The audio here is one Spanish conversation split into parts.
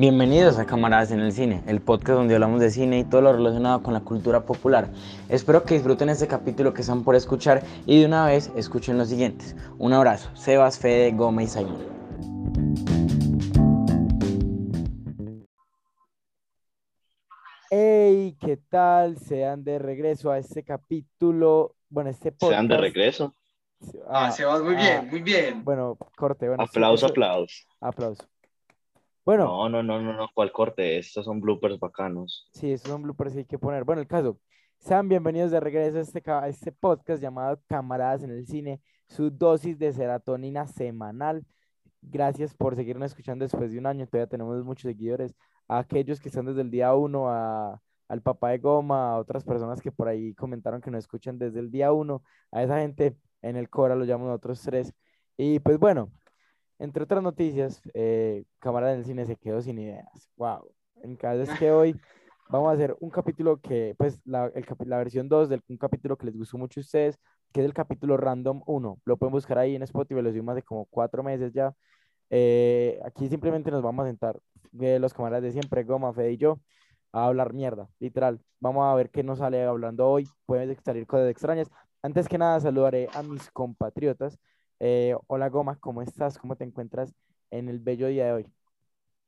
Bienvenidos a Camaradas en el Cine, el podcast donde hablamos de cine y todo lo relacionado con la cultura popular. Espero que disfruten este capítulo que están por escuchar y de una vez escuchen los siguientes. Un abrazo, Sebas, Fede, Gómez y Simon. Hey, ¿qué tal? Sean de regreso a este capítulo, bueno, este podcast. Sean de regreso. Ah, Sebas, muy Ah, bien, muy bien. Bueno, corte, bueno. sí, Aplauso, eso- aplauso. Aplauso. Bueno, No, no, no, no, no, ¿cuál corte? Estos son bloopers bacanos. sí, esos son bloopers que hay que poner. Bueno, el caso, sean bienvenidos de regreso a este, a este podcast llamado Camaradas en el Cine, su dosis de serotonina semanal. Gracias por seguirnos escuchando después de un año, todavía tenemos muchos seguidores. A aquellos que están desde el día uno, a, al papá de Goma, a otras personas que por ahí comentaron que nos escuchan desde el día uno, a esa gente en el Cora lo llamamos nosotros tres. Y pues bueno, entre otras noticias, eh, Cámara del Cine se quedó sin ideas. Wow. En caso es que hoy vamos a hacer un capítulo que, pues, la, el la versión 2 de un capítulo que les gustó mucho a ustedes, que es el capítulo Random 1. Lo pueden buscar ahí en Spotify, lo subimos hace como cuatro meses ya. Eh, aquí simplemente nos vamos a sentar, eh, los camaradas de siempre, Goma, Fede y yo, a hablar mierda, literal. Vamos a ver qué nos sale hablando hoy. Pueden salir cosas extrañas. Antes que nada, saludaré a mis compatriotas. Eh, hola Goma, ¿cómo estás? ¿Cómo te encuentras en el bello día de hoy?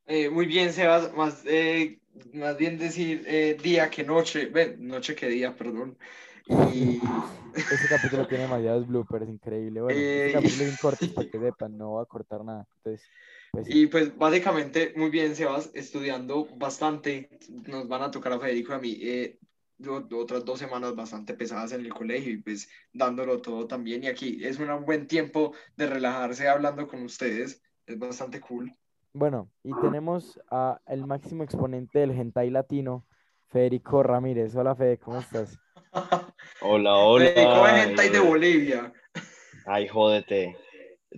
Eh, muy bien, Sebas, más, eh, más bien decir eh, día que noche, ven, noche que día, perdón. Y Este capítulo tiene demasiados bloopers, increíble. Bueno, este Eh, capítulo es un corte para que sepan, no voy a cortar nada. Entonces, pues. Y pues básicamente, muy bien, Sebas, estudiando bastante. Nos van a tocar a Federico y a mí eh, otras dos semanas bastante pesadas en el colegio y pues dándolo todo también. Y aquí es un buen tiempo de relajarse hablando con ustedes. Es bastante cool. Bueno, y tenemos a el máximo exponente del hentai latino, Federico Ramírez. Hola Fede, ¿cómo estás? Hola, hola. Federico es hentai de Ay, Bolivia. Ay, jódete.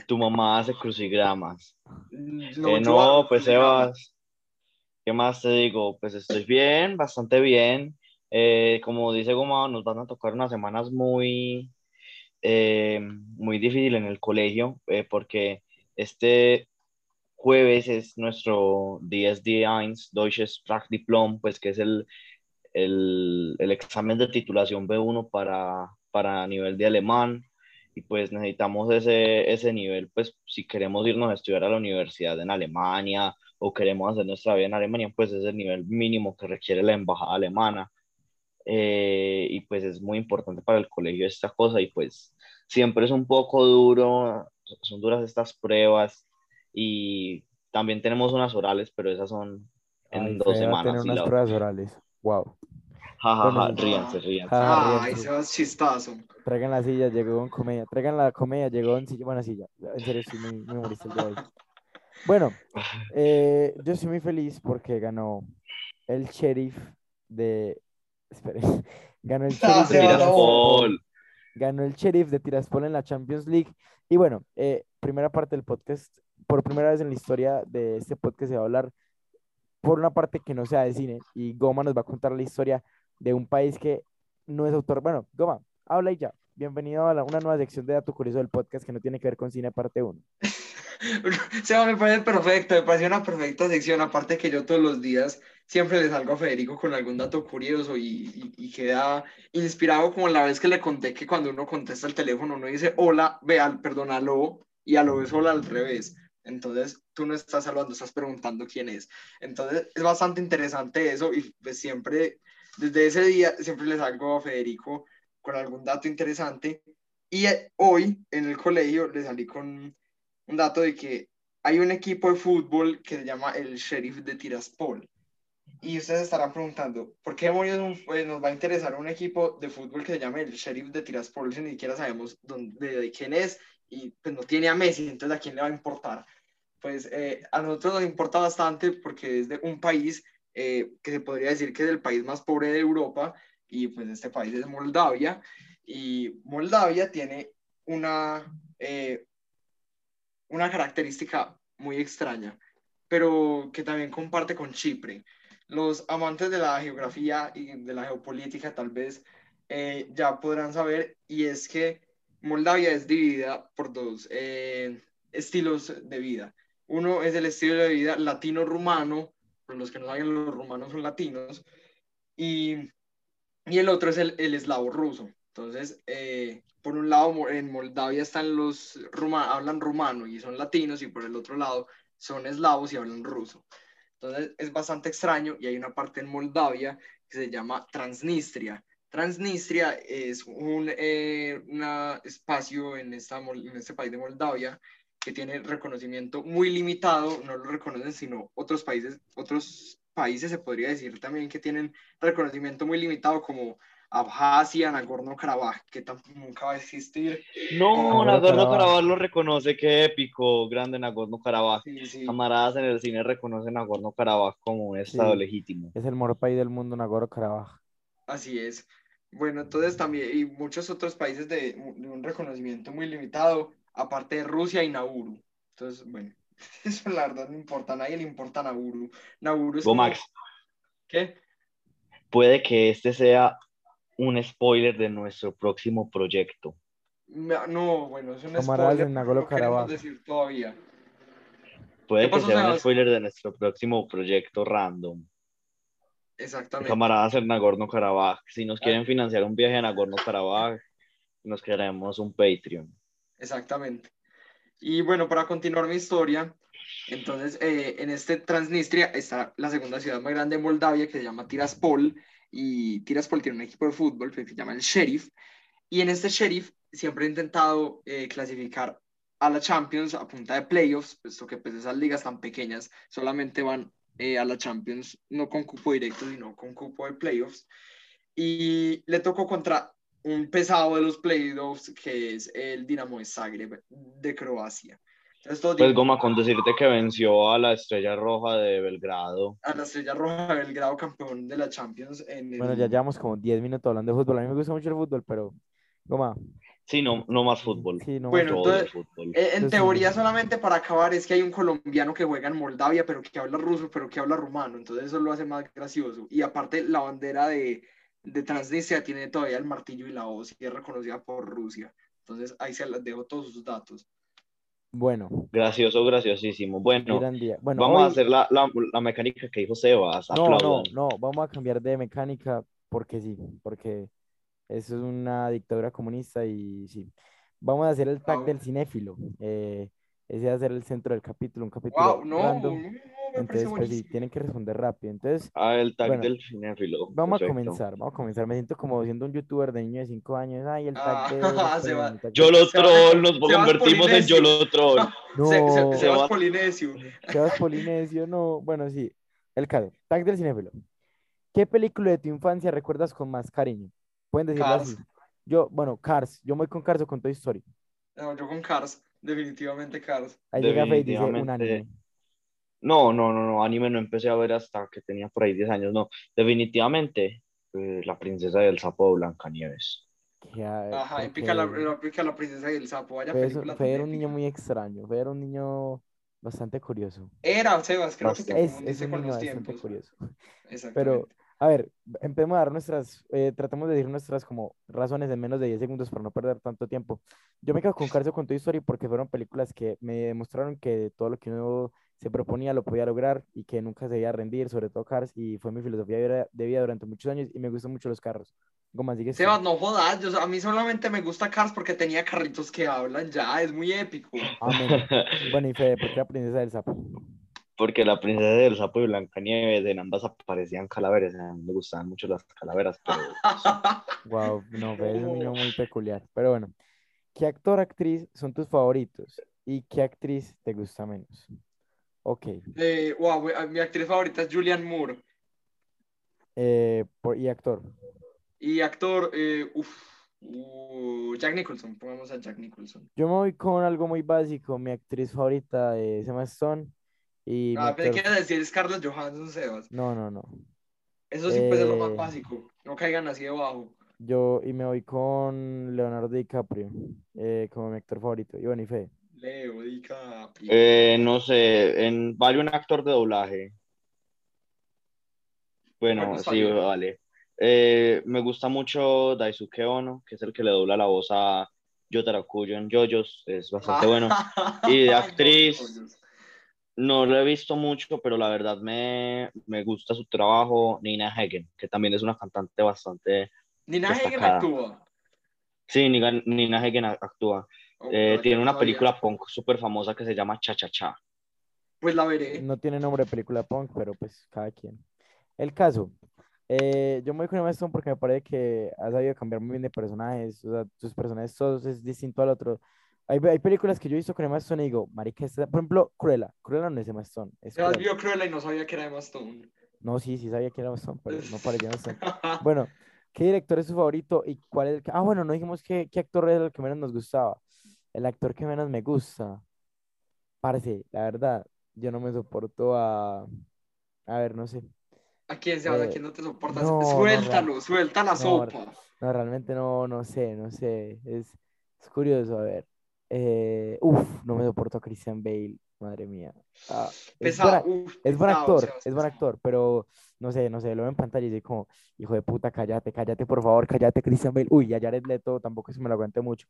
Tu mamá hace crucigramas. No, Eh, no, pues. Sebas, ¿qué más te digo? Pues estoy bien, bastante bien. Eh, como dice Goma, nos van a tocar unas semanas muy, eh, muy difíciles en el colegio, eh, porque este jueves es nuestro DSD1, Deutsches Sprachdiplom, pues que es el, el, el examen de titulación B1 para, para nivel de alemán. Y pues necesitamos ese, ese nivel, pues si queremos irnos a estudiar a la universidad en Alemania o queremos hacer nuestra vida en Alemania, pues es el nivel mínimo que requiere la embajada alemana. Eh, y pues es muy importante para el colegio esta cosa y pues siempre es un poco duro, son duras estas pruebas y también tenemos unas orales, pero esas son en Ay, dos va tener semanas. y unas la- pruebas orales. Wow. Ja, ja, ja, ríanse, ríanse. Ja. Ay, ríanse. Sebas, chistazo. Traigan la silla, llegó en comedia. Traigan la comedia, llegó en silla. Bueno, silla. En serio, muy, muy humorista el día de hoy. Bueno, eh, yo estoy muy feliz porque ganó el sheriff de. Esperen. Ganó el sheriff se de. Tiraspol. Ganó el sheriff de Tiraspol en la Champions League. Y bueno, eh, primera parte del podcast. Por primera vez en la historia de este podcast se va a hablar por una parte que no sea de cine. Y Goma nos va a contar la historia de un país que no es autor. Bueno, Goma, habla y ya. Bienvenido a la- una nueva sección de Dato Curioso del podcast que no tiene que ver con cine parte 1. Seba, me parece perfecto, me parece una perfecta sección. Aparte que yo todos los días siempre le salgo a Federico con algún dato curioso y, y- queda inspirado como la vez que le conté que cuando uno contesta el teléfono uno dice hola, ve al, perdón, aló, y aló es hola al revés. Entonces tú no estás saludando, estás preguntando quién es. Entonces es bastante interesante eso y pues siempre, desde ese día, siempre le salgo a Federico con algún dato interesante. Y eh, hoy en el colegio le salí con un dato de que hay un equipo de fútbol que se llama el Sheriff de Tiraspol. Y ustedes estarán preguntando, ¿por qué demonios pues, nos va a interesar un equipo de fútbol que se llame el Sheriff de Tiraspol si ni siquiera sabemos dónde, de quién es y pues no tiene a Messi, entonces a quién le va a importar? Pues eh, a nosotros nos importa bastante porque es de un país eh, que se podría decir que es el país más pobre de Europa y pues este país es Moldavia y Moldavia tiene una, eh, una característica muy extraña, pero que también comparte con Chipre. Los amantes de la geografía y de la geopolítica tal vez eh, ya podrán saber, y es que Moldavia es dividida por dos eh, estilos de vida. Uno es el estilo de vida latino-rumano, pero los que no saben, los rumanos son latinos, y, y el otro es el, el eslavo ruso. Entonces, eh, por un lado, en Moldavia están los rumanos, hablan rumano y son latinos, y por el otro lado son eslavos y hablan ruso. Entonces, es bastante extraño, y hay una parte en Moldavia que se llama Transnistria. Transnistria es un eh, espacio en, esta, en este país de Moldavia que tiene reconocimiento muy limitado, no lo reconocen sino otros países, otros países se podría decir también que tienen reconocimiento muy limitado como Abjasia, Nagorno-Karabaj, que nunca va a existir. No, Nagorno-Karabaj lo reconoce, qué épico, grande Nagorno-Karabaj. Camaradas en el cine reconocen Nagorno-Karabaj como un estado legítimo. Es el mejor país del mundo, Nagorno-Karabaj. Así es. Bueno, entonces también, y muchos otros países de, de un reconocimiento muy limitado, aparte de Rusia y Nauru. Entonces, bueno, eso la verdad no importa, a nadie le importa Nauru. Nauru es. Max. ¿Qué? Puede que este sea un spoiler de nuestro próximo proyecto. No, bueno, es un spoiler. En no queremos decir todavía. Puede que sea un spoiler de nuestro próximo proyecto random. Exactamente. Camaradas en Nagorno-Karabaj. Si nos quieren financiar un viaje a Nagorno-Karabaj, nos crearemos un Patreon. Exactamente. Y bueno, para continuar mi historia, entonces eh, en este Transnistria está la segunda ciudad más grande de Moldavia que se llama Tiraspol y Tiraspol tiene un equipo de fútbol que se llama el Sheriff y en este Sheriff siempre he intentado eh, clasificar a la Champions a punta de playoffs, puesto que pues esas ligas tan pequeñas solamente van eh, a la Champions no con cupo directo, sino con cupo de playoffs. Y le tocó contra un pesado de los playoffs que es el Dinamo de Zagreb de Croacia. Entonces, pues Goma, con decirte que venció a la Estrella Roja de Belgrado. A la Estrella Roja de Belgrado, campeón de la Champions. Bueno, ya llevamos como 10 minutos hablando de fútbol. A mí me gusta mucho el fútbol, pero Goma. Sí, no, no más fútbol. bueno, entonces, eh, en teoría solamente para acabar es que hay un colombiano que juega en Moldavia, pero que habla ruso, pero que habla rumano. Entonces eso lo hace más gracioso. Y aparte la bandera de, de Transnistria tiene todavía el martillo y la hoz y es reconocida por Rusia. Entonces ahí se les dejo todos sus datos. Bueno. Gracioso, graciosísimo. Bueno, vamos a hacer la, la, la, mecánica que dijo Sebas. No, no, no, vamos a cambiar de mecánica porque sí, porque eso es una dictadura comunista y sí. Vamos a hacer el tag del cinéfilo. Eh, ese va a ser el centro del capítulo, un capítulo wow, no, Entonces, pues sí, tienen que responder rápido. Entonces, ah, el tag del cinéfilo. Vamos a comenzar, vamos a comenzar. Me siento como siendo un youtuber de niño de 5 años. Ay, el tag ah, de. Yo lo troll, nos convertimos en yo lo troll. No, se, se, Sebas Polinesio. Sebas Polinesio, no. Bueno, sí. El caso, tag del cinéfilo. ¿Qué película de tu infancia recuerdas con más cariño? Pueden decirlo así. Yo, bueno, Cars. Yo voy con Cars o con Toy Story. No, yo con Cars. Definitivamente Cars. Ahí llega y dice un anime. No, no, no, no, anime no empecé a ver hasta que tenía por ahí 10 años, no. Definitivamente, eh, la princesa del sapo de Blancanieves. Ajá, y pica la, la, princesa del sapo. Vaya fue, fue era un niño muy extraño, fue era un niño bastante curioso. Era, Sebas, creo que es, es un niño bastante curioso. Pero a ver, empecemos a dar nuestras, eh, tratemos de decir nuestras como razones en menos de 10 segundos para no perder tanto tiempo. Yo me quedo con Cars con Toy Story porque fueron películas que me demostraron que todo lo que uno se proponía lo podía lograr y que nunca se debía rendir, sobre todo Cars, y fue mi filosofía de vida durante muchos años y me gustan mucho los carros. Goma, sigue Sebas, no jodas, yo, a mí solamente me gusta Cars porque tenía carritos que hablan ya, es muy épico. bueno, y Fede, ¿por qué la princesa del sapo? Porque la princesa del sapo y Blancanieves en ambas aparecían calaveras, me gustaban mucho las calaveras. wow, no, es un niño muy peculiar. Pero bueno, ¿qué actor actriz son tus favoritos y qué actriz te gusta menos? Ok. Eh, wow, mi actriz favorita es Julianne Moore. Eh, ¿Y actor? Y actor, eh, uh, Jack Nicholson, pongamos a Jack Nicholson. Yo me voy con algo muy básico. Mi actriz favorita es Emma Stone y ah, pero quiere decir Scarlett Johansson, Sebas. No, no, no. Eso sí puede ser lo más eh, básico. No caigan así debajo. Yo, y me voy con Leonardo DiCaprio eh, como mi actor favorito. Y bueno, y Fe. Leo DiCaprio. Eh, no sé, en, vale un actor de doblaje. Bueno, sí, vale. me gusta mucho Daisuke Ono, que es el que le dobla la voz a Yotaro Kuyo en JoJo's, es bastante bueno. Y de actriz, No lo he visto mucho, pero la verdad me, me gusta su trabajo. Nina Hagen, que también es una cantante bastante Nina Hagen Destacada. actúa. Sí, Nina, Nina Hagen actúa. Oh, Eh, tiene una no sabía. película punk súper famosa que se llama Cha Cha Cha. Pues la veré. No tiene nombre de película punk, pero pues cada quien. El caso, eh, yo me voy con Emma Stone porque me parece que ha sabido cambiar muy bien de personajes, o sea, sus personajes todos es distinto al otro. Hay, hay películas que yo he visto con Emma Stone y digo, marica, esta- por ejemplo, Cruella, Cruella no es Emma Stone, es Cruella. vio Cruella y no sabía que era Emma Stone. No, sí, sí sabía que era Emma Stone, pero no parecía Emma Stone. Bueno, ¿qué director es su favorito y cuál es el que... Ah, bueno, no dijimos qué, qué actor es el que menos nos gustaba. El actor que menos me gusta. Parece, la verdad, yo no me soporto a... A ver, no sé. ¿A quién Sebas? ¿A Eh, quién no te soportas? no, no, Suéltalo, real- suelta la no, sopa. No, realmente no, no sé, no sé. Es, es curioso, a ver. Eh, uf, no me soporto a Christian Bale, madre mía. Ah, es Pesado, buena- uf, es buen pesado, actor, es buen actor, pero no sé, no sé, lo veo en pantalla y como, hijo de puta, cállate, cállate, por favor, cállate, Christian Bale. Uy, a Jared Leto tampoco que me lo aguante mucho,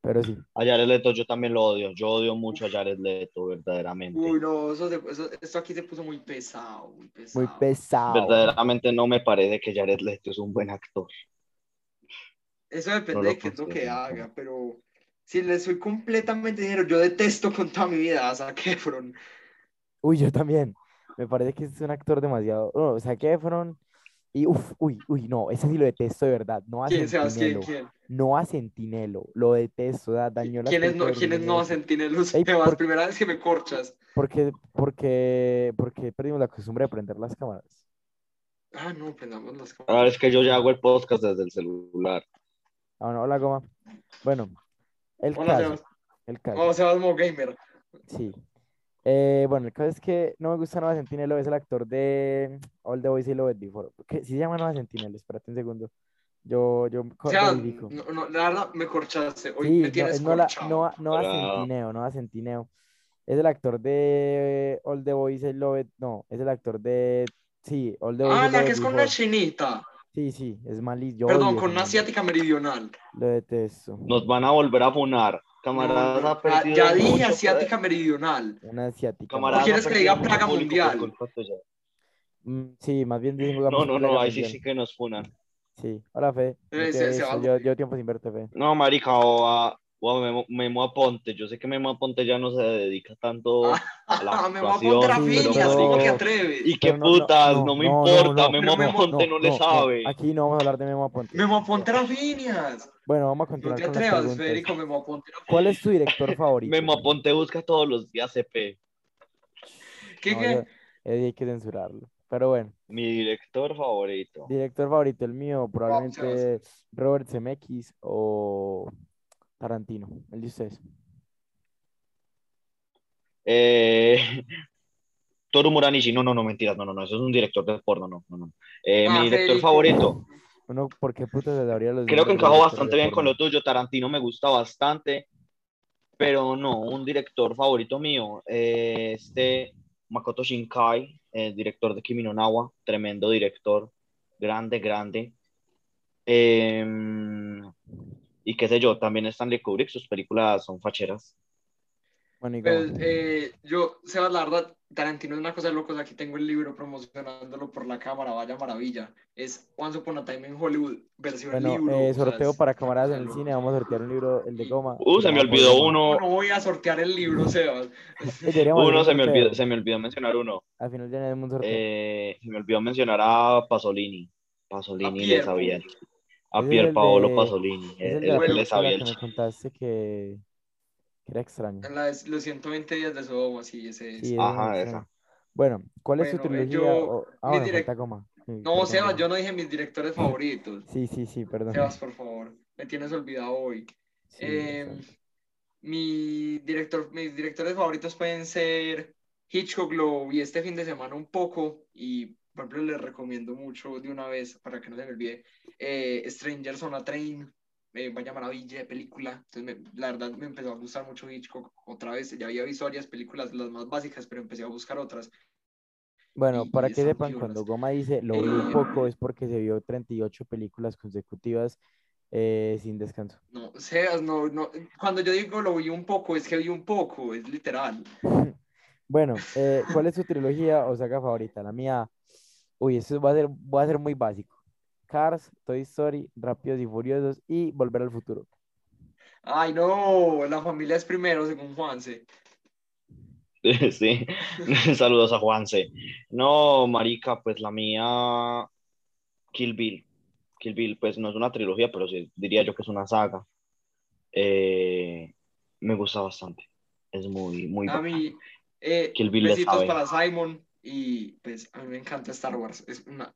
pero sí. A Jared Leto yo también lo odio. Yo odio mucho a Jared Leto, verdaderamente. Uy, no, eso, se- eso- esto aquí se puso muy pesado, muy pesado. Muy pesado. Verdaderamente no me parece que Jared Leto es un buen actor. Eso depende No de qué es lo que haga, pero si le soy completamente sincero, yo detesto con toda mi vida a Zac Efron. Uy, yo también. Me parece que es un actor demasiado. No, o sea, que Efron. Y uff, uy, uy, no, ese sí lo detesto de verdad. No a ¿Quién, Sebas? ¿Quién? ¿Quién? No a Sentinelo. Lo detesto, da, dañó las ¿Quiénes no, de ¿quiénes no 2008. hacen Tinelos? Ey, por- primera vez que me corchas. Porque, porque, porque perdimos la costumbre de prender las cámaras. Ah, no, prendamos las cámaras. Ahora es que yo ya hago el podcast desde el celular. Ah, bueno, hola, goma. Bueno, el Hola, caso, Sebas. el caso, Oh, Sebas Mo Gamer. sí. Eh, bueno, el caso es que no me gusta Nova Sentinelo, es el actor de All the Boys I Loved Before. ¿Qué? ¿Sí se llama Nova Sentinelo? Espérate un segundo. Yo, yo Sebas, verifico. no, no, la verdad me corchaste. Hoy Sí, me no, tienes corchado. Noah, Noah Ah. Centineo, Noah Centineo. Es el actor de All the Boys I Loved, no, es el actor de, sí, All the Boys Ah, la que es con Before. chinita. Sí, sí, es malísimo. Perdón, odio con una asiática meridional. Lo detesto. Nos van a volver a funar. No, Camaradas, no, ha ah, perdido ya dije mucho asiática poder. meridional. Una asiática. Camaradas, ¿O quieres que diga plaga mundial? Mm, sí, más bien digamos No, no, no, ahí sí sí que nos funan. Sí, hola Fe. Yo, yo tiempo sin verte, Fe. No, marica, o a, o a Memo, Memo Aponte. Yo sé que Memo Aponte ya no se dedica tanto a la actuación, sí, pero Finias, pero- ¿cómo te marica, atreves? Y qué no, no, putas, no, no, me no, no, importa, no, Memo Memo- Aponte no, le sabe. Aquí no vamos a hablar de Memo Aponte. Me voy a poner a Finias. Bueno, vamos a No continuar te con las atrevas. Federico, me voy a poner a ¿Cuál es tu director favorito? Memo Aponte busca todos los días CP. ¿Qué, No, qué? eh, hay que censurarlo. Pero bueno, Mi director favorito. director favorito, el mío, probablemente Robert Zemeckis o Tarantino, el de ustedes. Eh, Toru Muranishi, no, no, no, mentiras, no, no, no, eso es un director de porno, no, no, no. Eh, Ah, mi director Federico. favorito, Uno, ¿por qué puta se sabría los creo que de encajó bastante de bien con lo tuyo, Tarantino me gusta bastante, pero no, un director favorito mío, eh, este Makoto Shinkai, el director de Kimi no Nawa, tremendo director, grande, grande. Eh, y qué sé yo, también Stanley Kubrick, sus películas son facheras. Bueno, Pues, eh, yo, Sebas, la verdad, Tarantino es una cosa de locos. Aquí tengo el libro promocionándolo por la cámara, vaya maravilla. Es Once Upon a Time in Hollywood, versión Bueno, libro. eh, o sea, sorteo para cosa en de el cine. Vamos a sortear un libro, el de Goma. Uh, se me olvidó uno, No voy a sortear el libro, Sebas. Eh, uno un se me sorteo. olvidó, se me olvidó mencionar uno. Al final tenemos un sorteo. Eh, se me olvidó mencionar a Pasolini. A Pasolini le Pier, sabía. pues. A es Pier el Paolo de- Pasolini. es el la él bueno, le sabía el que me contaste que, que era extraño. En la de los 120 días de Sodoma, sí, ese es. Sí, ese Ajá, es esa. Bueno, ¿cuál es tu Bueno, eh, trilogía? yo- o- Ah, mi bueno, direct- Goma. Sí, No, perdón, Sebas, yo no dije mis directores favoritos. Sí, sí, sí, perdón. Sebas, por favor, me tienes olvidado hoy. Sí, Eh, mi director, mis directores favoritos pueden ser Hitchcock, lo vi este fin de semana un poco y por ejemplo les recomiendo mucho de una vez para que no se me olvide eh, Strangers on a Train, eh, vaya maravilla de película. Entonces me- la verdad me empezó a gustar mucho Hitchcock otra vez. Ya había visto varias películas, las más básicas, pero empecé a buscar otras. Bueno, y- para y que sepan, cuando. Goma dice lo vi un Eh, poco es porque se vio 38 películas consecutivas eh, sin descanso. No, Sebas, no, no. Cuando yo digo lo vi un poco, es que vi un poco, es literal. Bueno, eh, ¿cuál es su trilogía o saga favorita? La mía, uy, eso va a ser, va a ser muy básico. Cars, Toy Story, Rápidos y Furiosos y Volver al Futuro. Ay, no, la familia es primero, según Juanse. Sí, saludos a Juanse. No, marica, pues la mía, Kill Bill. Kill Bill, pues no es una trilogía, pero sí diría yo que es una saga. Eh, me gusta bastante. Es muy, muy A bacana. mí, eh, Kill Bill besitos para Simon y pues a mí me encanta Star Wars, es una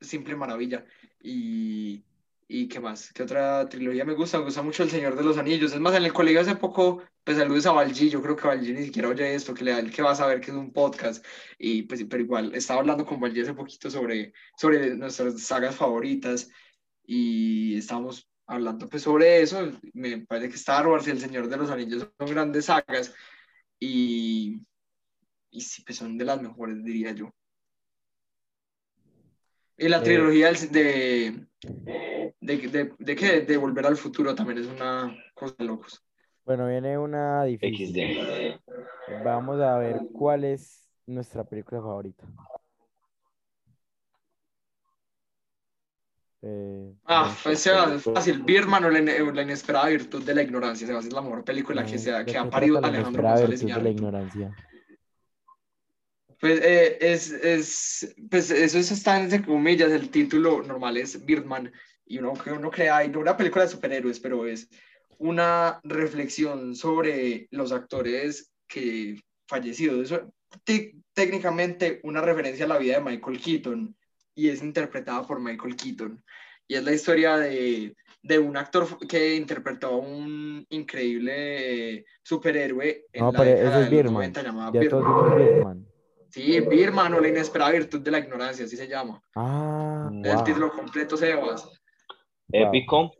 simple maravilla. Y, y qué más, qué otra trilogía me gusta, me gusta mucho El Señor de los Anillos. Es más, en el colegio hace poco, pues saludos a Valji, yo creo que Valji ni siquiera oye esto, que le da el que va a saber que es un podcast. Y pues, pero igual, estaba hablando con Valji hace poquito sobre, sobre nuestras sagas favoritas y estábamos hablando pues sobre eso. Me parece que Star Wars y El Señor de los Anillos son grandes sagas y, y sí, pues son de las mejores, diría yo. Y la Eh, trilogía de, de, de, de, qué? de Volver al Futuro también es una cosa de locos. Bueno, viene una difícil. XD. Vamos a ver cuál es nuestra película favorita. Eh, Ah, pues Sebas, es fácil. Birdman o la, inesperada virtud de la ignorancia. Sebas es la mejor película que, eh, sea, ¿de que ha parido la Alejandro inesperada González virtud de la ignorancia? Pues, eh, es, es, pues eso es- está entre comillas, el título normal es Birdman y uno, que uno crea, y no una película de superhéroes, pero es una reflexión sobre los actores que fallecidos. Eso, te- técnicamente una referencia a la vida de Michael Keaton y es interpretada por Michael Keaton. Y es la historia de, de un actor que interpretó a un increíble superhéroe en No, la pero ese es Birdman. 90 llamada Ya todos Birdman. Sí, Birman o la inesperada virtud de la ignorancia, así se llama. Ah. Es el wow. título completo, Sebas. Épico.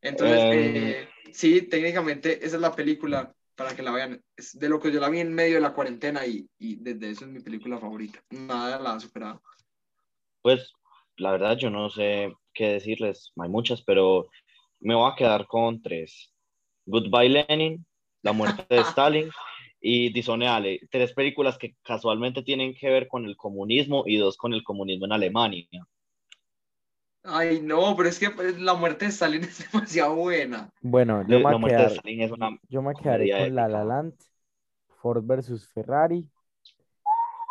Entonces, Em. eh, sí, técnicamente esa es la película para que la vean. Es de lo que yo la vi en medio de la cuarentena y, y desde eso es mi película favorita. Nada la ha superado. Pues la verdad yo no sé qué decirles, hay muchas, pero me voy a quedar con tres. Goodbye Lenin, La muerte de Stalin y Disoneale, tres películas que casualmente tienen que ver con el comunismo y dos con el comunismo en Alemania. Ay, no, pero es que pues, la muerte de Stalin es demasiado buena. Bueno, yo me La de quedar, Stalin es una... yo me quedaré con La La épica. Land, Ford versus Ferrari,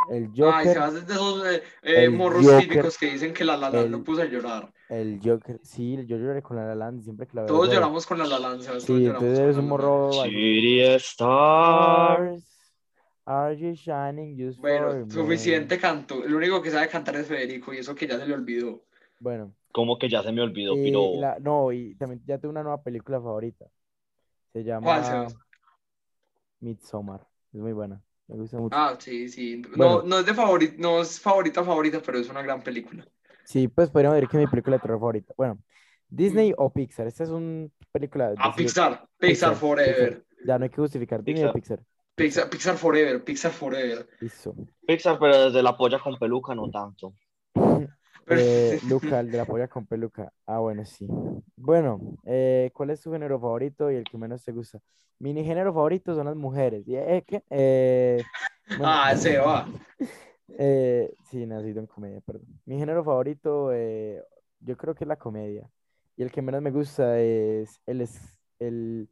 el Ay, Joker, Sebas es de esos eh, eh, morros Joker, típicos que dicen que la la Land el- lo puso a llorar. el Joker. Sí, yo lloré con La La Land siempre que la veo. Todos lloramos con la la Land, Sí, lloramos entonces con eres La un morro. City Star. Stars, Are you shining just Bueno, for me? suficiente canto. El único que sabe cantar es Federico y eso que ya se le olvidó. Bueno, Como que ya se me olvidó, y pero... la- no, y también ya tengo una nueva película favorita. Se ¿Cuál, llama? Midsommar. Es muy buena. Me gusta mucho. Ah, sí, sí. Bueno. No, no es de favorita, no es favorita favorita, pero es una gran película. Sí, pues podríamos decir que es mi película de terror favorita. Bueno, Disney o Pixar. Esta es una película. Ah, Pixar, Pixar Forever. Ya no hay que justificar. Disney o Pixar. Pixar, Pixar Forever, Pixar Forever. Pixar, pero desde la polla con peluca no tanto. Eh, Luca, el de la polla con peluca. Ah, bueno, sí. Bueno, eh, ¿cuál es tu género favorito y el que menos te gusta? Mi género favorito son las mujeres. ¿Y, eh, qué? Eh, bueno, Ah, se va. eh, sí, nacido en comedia, perdón. Mi género favorito, eh, yo creo que es la comedia. Y el que menos me gusta es el, es- el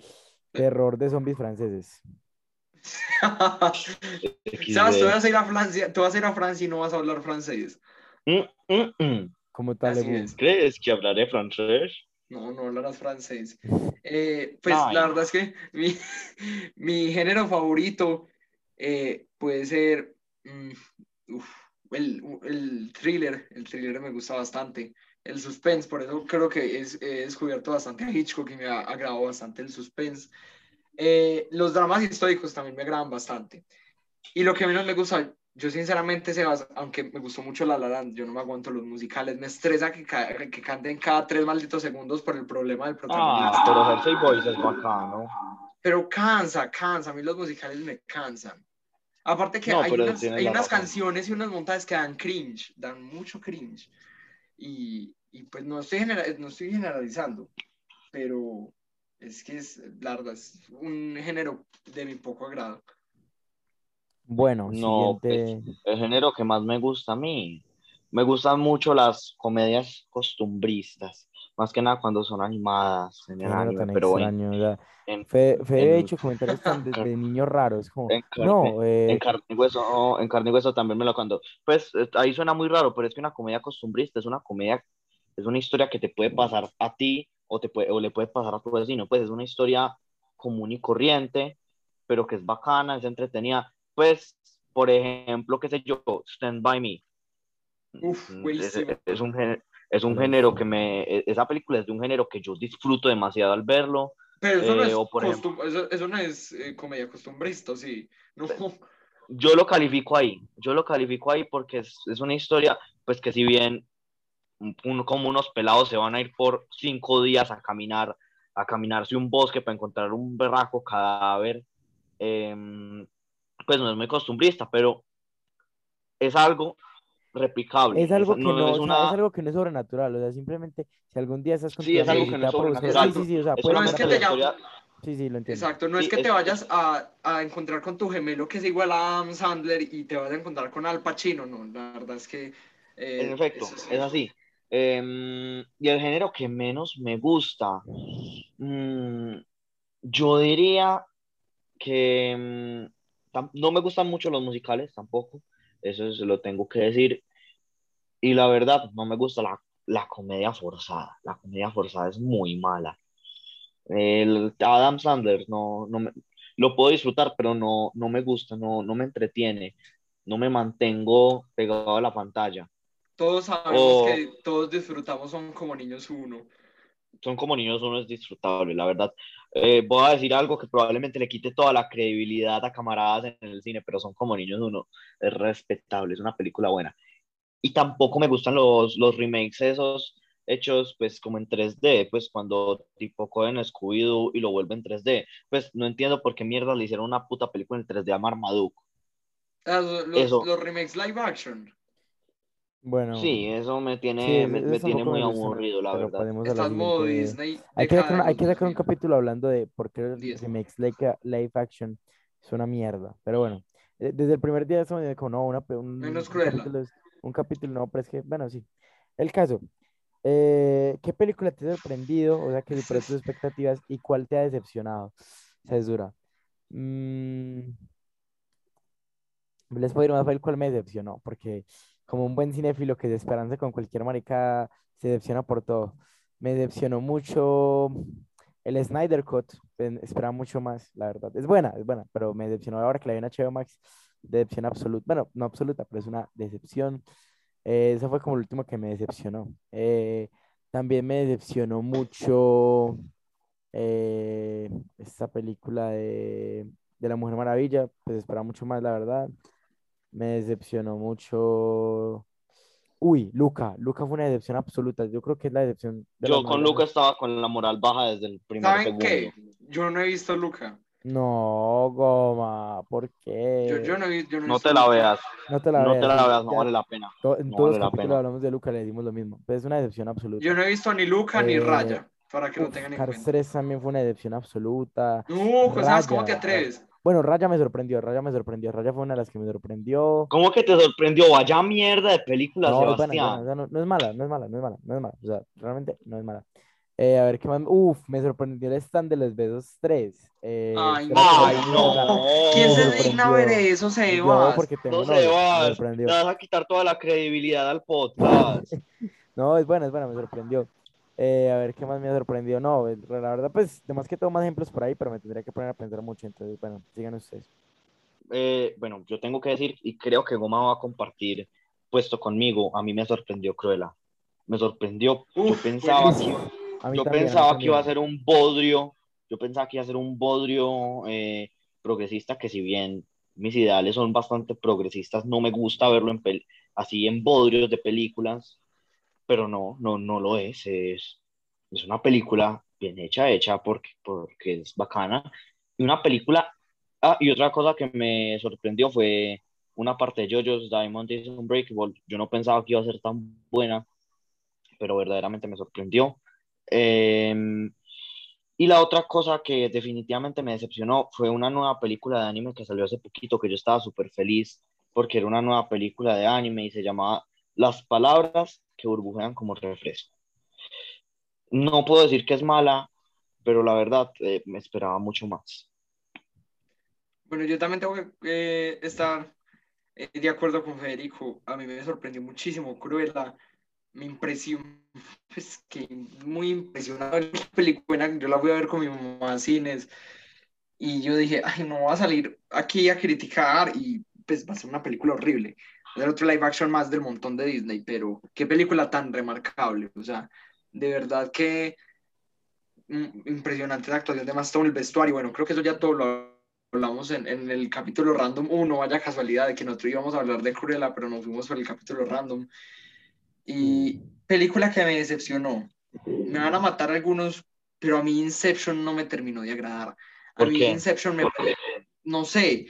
terror de zombies franceses. Sabes, tú vas a ir a Francia, tú vas a ir a Francia y no vas a hablar francés. Mm, mm, mm. Como tal. ¿Crees que hablaré francés? No, no hablarás francés. Eh, pues Ay. la verdad es que mi, mi género favorito eh, puede ser mm, uf, el, el thriller. El thriller me gusta bastante. El suspense, por eso creo que es, he descubierto bastante a Hitchcock y me ha agradado bastante el suspense. Eh, los dramas históricos también me agradan bastante. Y lo que menos me gusta, yo sinceramente, Sebas, aunque me gustó mucho La La Land, yo no me aguanto los musicales, me estresa que, ca- que canten cada tres malditos segundos por el problema del protagonista. Ah, pero Jersey Boys es bacano. Pero cansa, cansa, a mí los musicales me cansan. Aparte que No, hay unas, hay unas canciones y unas montajes que dan cringe, dan mucho cringe. Y, y pues no estoy, no estoy generalizando, pero es que es, la verdad, es un género de mi poco agrado. Bueno, No, siguiente. pues, el género que más me gusta a mí, me gustan mucho las comedias costumbristas, más que nada cuando son animadas en el anime, pero en, extraño. o sea, en, Fede ha en- hecho comentarios tan de, de niños raros, como, en carne, no, eh, en carne y hueso, en carne y hueso también me lo cuando, pues eh, ahí suena muy raro, pero es que una comedia costumbrista es una comedia, es una historia que te puede pasar a ti o, te puede, o le puede pasar a tu vecino, pues es una historia común y corriente, pero que es bacana, es entretenida, pues, por ejemplo, qué sé yo, Stand By Me, Uf, Mm, es, es un género, es un género que me, e- esa película es de un género que yo disfruto demasiado al verlo, Pero eso no eh, es, o por ejemplo- eso, eso no es eh, comedia costumbrista, sí. No. yo lo califico ahí, yo lo califico ahí porque es, es una historia, pues que si bien uno, como unos pelados se van a ir por cinco días a caminar, a caminarse un bosque para encontrar un berraco cadáver, em, pues no es muy costumbrista, pero es algo replicable. es algo que no, es o sea, una- es algo que no es sobrenatural, o sea, simplemente si algún día estás con Sí, es algo que no es sobrenatural. Sí, sí, sí, o sea, es no, una es que te historia- Sí, sí, lo entiendo. Exacto, no Sí, es que es- te vayas a, a encontrar con tu gemelo que es igual a Adam Sandler y te vas a encontrar con Al Pacino, no, la verdad es que... eh, En efecto, sí. es así. Em, y el género que menos me gusta, mm, yo diría que mm, no me gustan mucho los musicales tampoco, eso se lo tengo que decir. Y la verdad, no me gusta la, la comedia forzada. La comedia forzada es muy mala. El Adam Sandler no, no me, lo puedo disfrutar, pero no, no me gusta, no, no me entretiene, no me mantengo pegado a la pantalla. Todos sabemos o- que todos disfrutamos Son como niños uno. son como niños, uno es disfrutable, la verdad. Eh, voy a decir algo que probablemente le quite toda la credibilidad a camaradas en el cine, pero son como niños, uno es respetable, es una película buena. Y tampoco me gustan los, los remakes esos hechos pues como en 3D, pues cuando tipo cogen Scooby-Doo y lo vuelven 3D, pues no entiendo por qué mierda le hicieron una puta película en 3D a Marmaduke. Ah, Los, Eso. los remakes live action. Bueno, Sí, eso me tiene, sí, me, me tiene muy me aburrido, la pero verdad. Estás modo Disney. Hay que, sacar, de hay que sacar un 2000. capítulo hablando de por qué remakes live, live action es una mierda. Pero bueno, eh, desde el primer día estamos como, no, una, un, Menos un capítulo, es- un capítulo, no, pero es que, bueno, sí. El caso, eh, ¿qué película te ha sorprendido? O sea, que superó tus expectativas y cuál te ha decepcionado? Esa es dura. Mm, les puedo ir más fácil cuál me decepcionó, porque como un buen cinéfilo que se esperanza con cualquier marica se decepciona por todo. Me decepcionó mucho el Snyder Cut, esperaba mucho más, la verdad. Es buena, es buena, pero me decepcionó ahora que la vi en HBO Max, decepción absoluta, bueno, no absoluta, pero es una decepción. Eh, eso fue como el último que me decepcionó. Eh, también me decepcionó mucho eh, esta película de, de La Mujer Maravilla, pues esperaba mucho más, la verdad. Me decepcionó mucho. Uy, Luca. Luca fue una decepción absoluta. Yo creo que es la decepción de Yo con Luca estaba con la moral baja desde el primer ¿Saben segundo. qué? Yo no he visto Luca. grandes. No, Goma, ¿por qué? Yo, yo no, yo no No te la Luca. veas, No te la no veas. te la veas, no vale la pena. to- en no todos vale los la capítulos hablamos de Luca, le decimos lo mismo. Pero es una decepción absoluta. Yo no he visto ni Luca ni Eh, Raya, para que lo Uf, tengan en Cars cuenta. 3 también fue una decepción absoluta. No, ¿sabes cómo te atreves? Bueno, Raya me sorprendió, Raya me sorprendió. Raya fue una de las que me sorprendió. ¿Cómo que te sorprendió? Vaya mierda de película, No, Sebastián. o sea, no, no es mala, no es mala, no es mala, no es mala. O sea, realmente no es mala. Eh, a ver, ¿qué más? Uf, me sorprendió el stand de los besos 3. Eh, Ay, no. no. ¿Quién se digna ver eso, Yo, Sebas? porque tengo No novia, se me vas, sorprendió. le vas a quitar toda la credibilidad al podcast. No, es buena, es buena, me sorprendió. Eh, a ver, ¿qué más me ha sorprendido? No, eh, la verdad, pues, de más que todo más ejemplos por ahí, pero me tendría que poner a pensar mucho. Entonces, bueno, sigan ustedes. Eh, bueno, yo tengo que decir, y creo que Goma va a compartir puesto conmigo, a mí me sorprendió Cruella. Me sorprendió. Yo Uf, pensaba buenísimo. que yo también, pensaba que iba a ser un bodrio, yo pensaba que iba a ser un bodrio eh, progresista, que si bien mis ideales son bastante progresistas, no me gusta verlo en así en bodrios de películas, pero no, no, no lo es, es, es una película bien hecha, hecha porque, porque es bacana, y una película, ah, y otra cosa que me sorprendió fue una parte de JoJo's Diamond is Unbreakable, yo no pensaba que iba a ser tan buena, pero verdaderamente me sorprendió. Eh, Y la otra cosa que definitivamente me decepcionó fue una nueva película de anime que salió hace poquito, que yo estaba súper feliz porque era una nueva película de anime y se llamaba Las palabras que burbujean como refresco. No puedo decir que es mala, pero la verdad eh, me esperaba mucho más. Bueno, yo también tengo que eh, estar de acuerdo con Federico. A mí me sorprendió muchísimo Cruella me impresionó, pues que muy impresionado la película, yo la voy a ver con mi mamá cines y yo dije, ay, no va a salir aquí a criticar y pues va a ser una película horrible. Va otro live action más del montón de Disney, pero qué película tan remarcable, o sea, de verdad que mm, impresionante la actuación de Maston, el vestuario, bueno, creo que eso ya todo lo hablamos en, en, el capítulo random 1, vaya casualidad de que nosotros íbamos a hablar de Cruella, pero nos fuimos por el capítulo random. Y película que me decepcionó. Me van a matar algunos, pero a mí Inception no me terminó de agradar. A mí Inception me... No sé,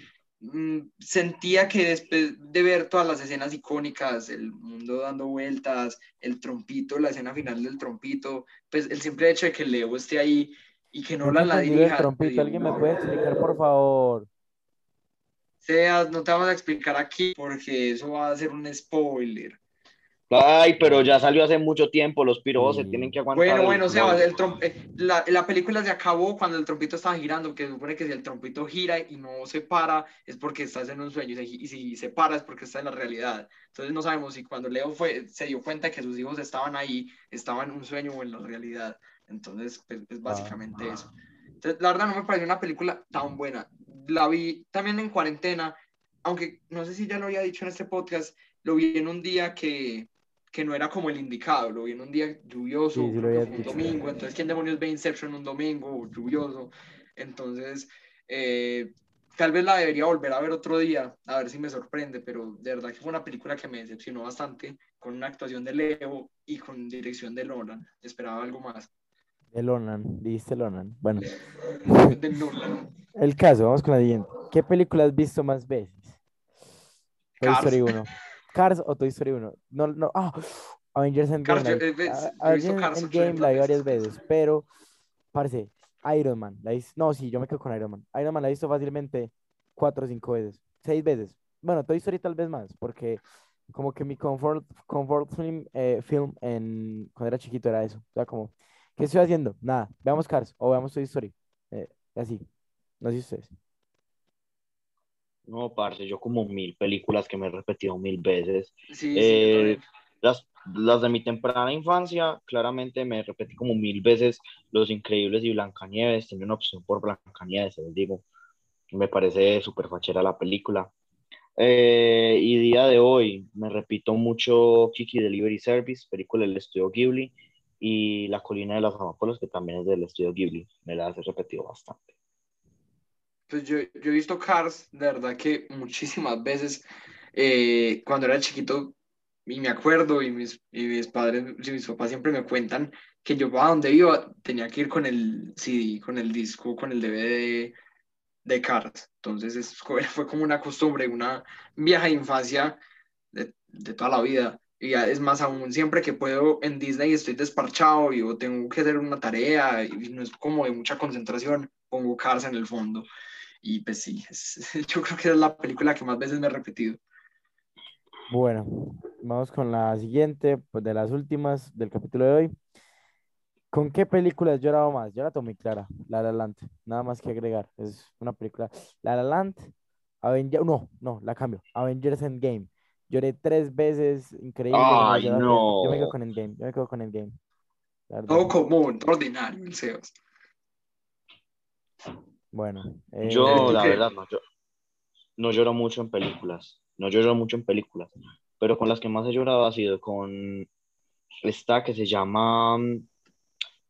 sentía que después de ver todas las escenas icónicas, el mundo dando vueltas, el trompito, la escena final del trompito, pues el simple hecho de que Leo esté ahí y que no la, la dirija. trompito, ¿alguien me puede explicar, por favor? Seas, no te vamos a explicar aquí porque eso va a ser un spoiler. Ay, pero ya salió hace mucho tiempo, los piros se tienen que aguantar. Bueno, bueno, o sea, el eh, la, la, película se acabó cuando el trompito estaba girando, que supone que si el trompito gira y no se para es porque estás en un sueño, y si se para es porque está en la realidad. Entonces no sabemos si cuando Leo fue, se dio cuenta que sus hijos estaban ahí, estaban en un sueño o en la realidad. Entonces, pues, es básicamente ah. eso. Entonces, la verdad no me pareció una película tan buena. La vi también en cuarentena, aunque no sé si ya lo había dicho en este podcast, lo vi en un día que que no era como el indicado, lo vi en un día lluvioso, un domingo, entonces ¿quién demonios ve Inception un domingo lluvioso? Entonces, eh, tal vez la debería volver a ver otro día, a ver si me sorprende, pero de verdad que fue una película que me decepcionó bastante, con una actuación de Leo y con dirección de Nolan, esperaba algo más. De Nolan, dijiste Nolan, bueno. de Nolan. El caso, vamos con la siguiente. ¿Qué película has visto más veces? Toy Story 1. Cars o Toy Story 1. No, no, ah, Avengers Endgame. Cars, la, Avengers Endgame la vi varias veces, pero, parece, Iron Man. La no, sí, yo me quedo con Iron Man. Iron Man la he visto fácilmente cuatro o cinco veces, seis veces. Bueno, Toy Story tal vez más, porque como que mi comfort, comfort film, eh, film en, cuando era chiquito era eso. O sea, como, ¿qué estoy haciendo? Nada, veamos Cars o veamos Toy Story. Eh, así, no sé ustedes. No, parce, yo como mil películas que me he repetido mil veces. Eh, las, las de mi temprana infancia, claramente me repetí como mil veces Los Increíbles y Blancanieves. Tenía una opción por Blancanieves, les digo. Me parece súper fachera la película. Eh, y día de hoy me repito mucho Kiki Delivery Service, película del estudio Ghibli, y La Colina de las Amapolas, que también es del estudio Ghibli. Me la he repetido bastante pues yo, yo he visto Cars, de verdad que muchísimas veces, eh, cuando era chiquito, y me acuerdo, y mis, y mis padres y mis papás siempre me cuentan que yo a donde iba tenía que ir con el CD, con el disco, con el DVD de Cars. Entonces es, fue como una costumbre, una vieja infancia de, de toda la vida. Y es más aún, siempre que puedo en Disney estoy desparchado y tengo que hacer una tarea y no es como de mucha concentración, pongo Cars en el fondo. Y pues sí, yo creo que es la película que más veces me he repetido. Bueno, vamos con la siguiente, pues de las últimas del capítulo de hoy. ¿Con qué película has llorado más? Yo la tomé clara, La La Land, nada más que agregar. Es una película. La La Land, Avengers, no, no, la cambio. Avengers Endgame. Lloré tres veces, increíble. Ay, no. Yo me quedo con Endgame, yo me quedo con Endgame. Todo común, ordinario, el Sebas. Bueno. yo, eh, la verdad, no, yo, no lloro mucho en películas. No lloro mucho en películas. Pero con las que más he llorado ha sido con esta que se llama mm,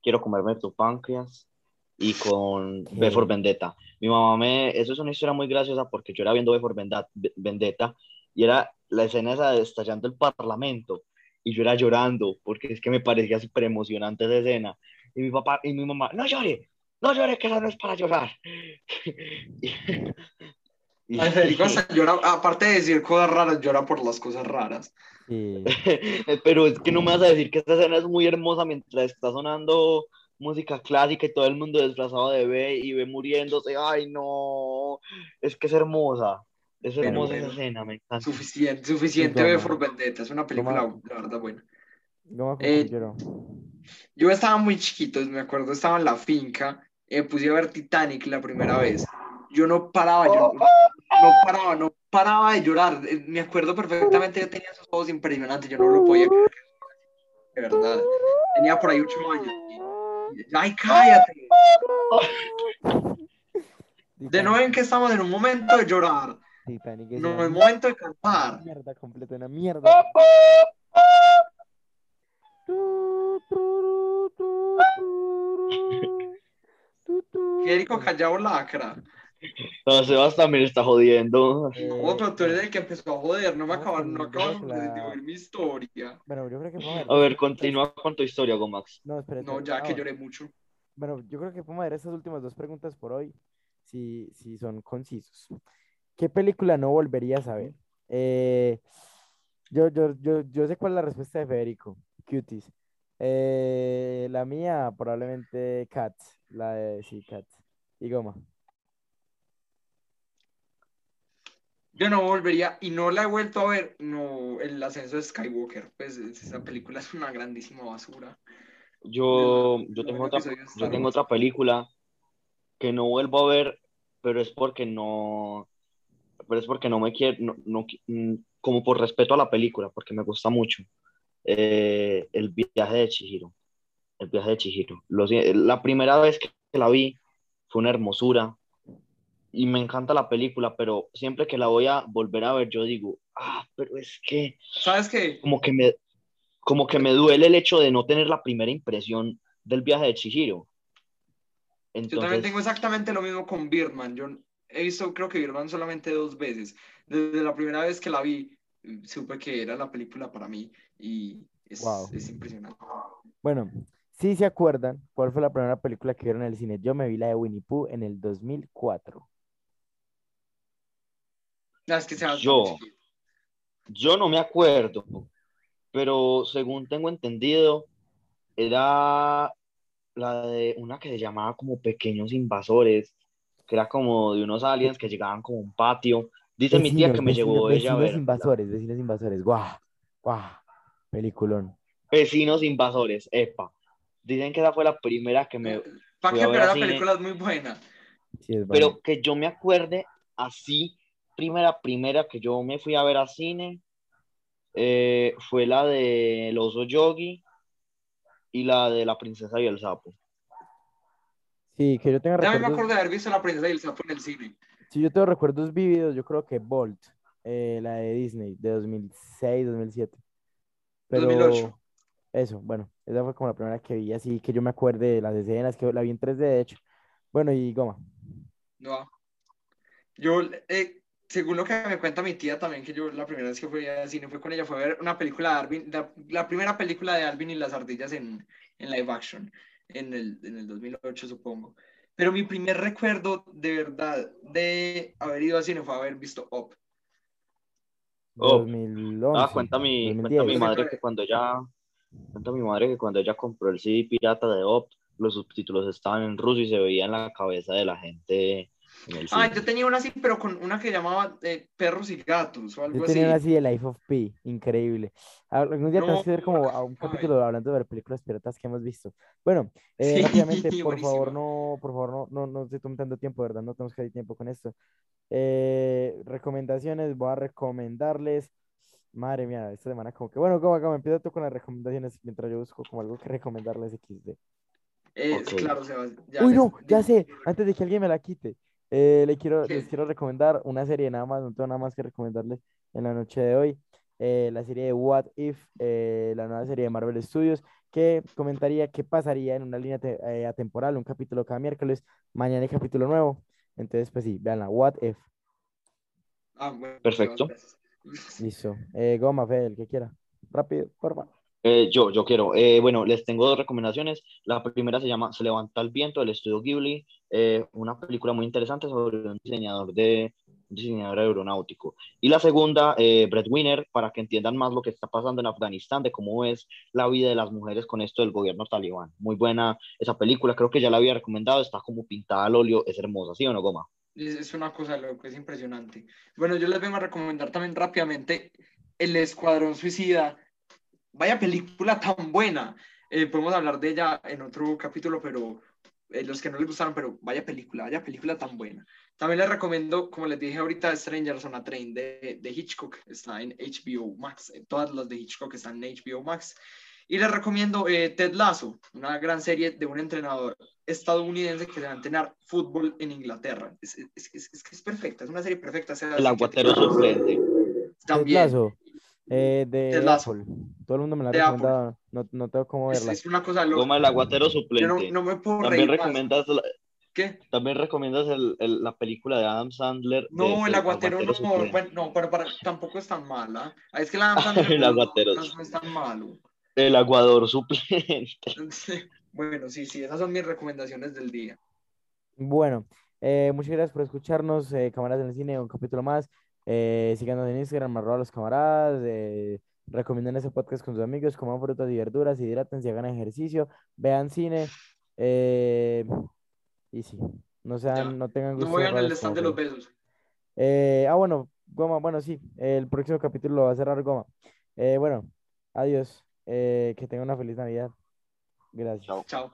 Quiero comerme tu páncreas y con B for Vendetta. Mi mamá me... Eso es una historia muy graciosa porque yo era viendo B for Vendetta y era la escena esa de estallando el parlamento y yo era llorando porque es que me parecía súper emocionante esa escena. Y mi papá y mi mamá, no llore, no llores, que eso no es para llorar. Federico llora, aparte de decir cosas raras, llora por las cosas raras. Pero es que no me vas a decir que esta escena es muy hermosa mientras está sonando música clásica y todo el mundo disfrazado de B y ve muriéndose. Ay, no, es que es hermosa. Es hermosa pero, esa escena, me encanta. Suficiente. V for Vendetta. Es una película, la verdad, buena. ¿Cómo Eh, quiero? Yo estaba muy chiquito, me acuerdo, estaba en la finca, eh, puse a ver Titanic la primera vez. Yo no paraba, yo no paraba, no paraba de llorar. Eh, Me acuerdo perfectamente, yo tenía esos ojos impresionantes, yo no lo podía creer. De verdad. Tenía por ahí ocho años. y- ¡Ay, cállate! De nuevo en que estamos en un momento de llorar, Titanic es no una es momento de cantar. mierda completa, una mierda. Federico Callao Lacra. No, Sebas también está jodiendo. Eh, No, pero tú eres el que empezó a joder, no me con- no que de, oír mi historia. Bueno, yo creo que podemos A ver, continúa con tu historia, Gomax. No, espera, No, ya Ah, que bueno. lloré mucho. Bueno, yo creo que podemos ver estas últimas dos preguntas por hoy, si, si son concisos. ¿Qué película no volverías a ver? Eh, yo, yo, yo, yo sé cuál es la respuesta de Federico, Cuties. Eh, la mía, probablemente Cats, la de, sí, Cats. Y Goma. Yo no volvería, y no la he vuelto a ver, no, el ascenso de Skywalker, pues es- esa película es una grandísima basura. Yo, yo tengo otra, yo tengo otra película que no vuelvo a ver, pero es porque no, pero es porque no me quiero, no, no mm, como por respeto a la película, porque me gusta mucho. Eh, el viaje de Chihiro. El viaje de Chihiro. Lo si- la primera vez que la vi fue una hermosura y me encanta la película, pero siempre que la voy a volver a ver, yo digo, ah, pero es que ¿Sabes qué? como que me, como que me duele el hecho de no tener la primera impresión del viaje de Chihiro. Yo también Entonces, tengo exactamente lo mismo con Birdman. Yo he visto, creo que Birdman solamente dos veces. Desde la primera vez que la vi, eh, supe que era la película para mí y es, Wow. es impresionante. Bueno, si se acuerdan, ¿cuál fue la primera película que vieron en el cine? Yo me vi la de Winnie Pooh en el 2004. No, es que se Yo. yo no me acuerdo, pero según tengo entendido, era la de una que se llamaba como Pequeños Invasores, que era como de unos aliens que llegaban como a un patio. Dice mi tía que me Vecinos, llevó vecinos, ella a vecinos ver. invasores, vecinos invasores. Guau, guau, peliculón. Vecinos Invasores, epa. Dicen que esa fue la primera que me, ¿Para qué? Pero la cine. película es muy buena. Sí, es. Pero que yo me acuerde así, primera, primera que yo me fui a ver a cine, eh, fue la de El oso yogi y la de La princesa y el sapo. Sí, que yo tenga También me recuerdos. acuerdo de haber visto La princesa y el sapo en el cine. Si yo tengo recuerdos vívidos, yo creo que Bolt, eh, la de Disney, de 2006, 2007. Pero 2008. eso, bueno, esa fue como la primera que vi, así que yo me acuerde de las escenas, que la vi en 3D de hecho. Bueno, y Goma. No. Yo, eh, según lo que me cuenta mi tía también, que yo la primera vez que fui al cine fue con ella, fue a ver una película de Alvin, la, la primera película de Alvin y las ardillas en, en live action, en el, en el 2008 supongo. Pero mi primer recuerdo de verdad de haber ido al cine fue haber visto Up. Oh. 2011. Ah, cuenta mi, cuenta 2010. mi Yo madre que cuando ella, cuenta mi madre que cuando ella compró el CD pirata de Opt, los subtítulos estaban en ruso y se veía en la cabeza de la gente en el Ah, yo tenía una así, pero con una que llamaba eh, Perros y Gatos o algo Yo así. tenía una así de Life of Pi, increíble. Algún día tenemos No, que ver como a un ay. capítulo hablando de películas piratas que hemos visto. Bueno, eh, Sí, rápidamente, por buenísimo. favor, no, por favor, no, no, no estoy tomando tiempo, ¿verdad? No tenemos que dar tiempo con esto. Eh, recomendaciones, voy a recomendarles. Madre mía, esta semana como que, bueno, como, como empieza tú con las recomendaciones mientras yo busco como algo que recomendarles XD. Eh, Ok. Claro, Uy, les- no, ya sé, antes de que alguien me la quite, eh, le quiero, ¿Qué? les quiero recomendar una serie nada más, no tengo nada más que recomendarles en la noche de hoy, eh, la serie de What If, eh, la nueva serie de Marvel Studios, que comentaría qué pasaría en una línea te- eh, atemporal, un capítulo cada miércoles, mañana hay capítulo nuevo, entonces pues sí, veanla, What If, Ah, bueno, Perfecto. Gracias. Listo, eh, Goma, Fede, el que quiera, rápido, por. Eh, yo, yo quiero. Eh, bueno, les tengo dos recomendaciones. La primera se llama Se levanta el viento del estudio Ghibli. eh, una película muy interesante sobre un diseñador de un diseñador aeronáutico. Y la segunda, eh, Breadwinner, para que entiendan más lo que está pasando en Afganistán, de cómo es la vida de las mujeres con esto del gobierno talibán. Muy buena esa película, creo que ya la había recomendado, está como pintada al óleo, es hermosa, ¿sí o no, Goma? Es, una cosa loco, es impresionante. Bueno, yo les vengo a recomendar también rápidamente El Escuadrón Suicida. Vaya película tan buena. Eh, podemos hablar de ella en otro capítulo, pero eh, los que no les gustaron, pero vaya película, vaya película tan buena. También les recomiendo, como les dije ahorita, Strangers on a Train de, de Hitchcock, está en HBO Max, eh, todas las de Hitchcock están en HBO Max. Y les recomiendo eh, Ted Lasso, una gran serie de un entrenador estadounidense que se va a entrenar fútbol en Inglaterra. Es, es, es, es, es perfecta, es una serie perfecta. sea, El aguatero suplente. También. Lazo, eh, de Ted Lasso. Apple. Todo el mundo me la De recomendado. No, no tengo cómo verla. es una cosa loca. El aguatero Yo suplente. no, no me puedo También reír más. recomiendas, la, ¿Qué? también recomiendas el, el- la película de Adam Sandler. de- No, el del aguatero no, bueno, no, pero para, tampoco es tan mala. Es que la Adam Sandler El no- aguatero. no, no es tan malo. El aguador suplente. Bueno, sí, sí, esas son mis recomendaciones del día. Bueno, eh, muchas gracias por escucharnos, eh, camaradas en el cine, un capítulo más. Eh, síganos en Instagram, arroba los camaradas. Eh, recomienden ese podcast con sus amigos, coman frutas y verduras, hidrátense, hagan ejercicio, vean cine. eh, y sí, no sean, Ya. no tengan No gustos voy al stand de los besos. Eh, ah, bueno, Goma, bueno, sí, el próximo capítulo lo va a cerrar Goma. Eh, bueno, adiós, eh, que tengan una feliz Navidad. Gracias. Chao. Chao.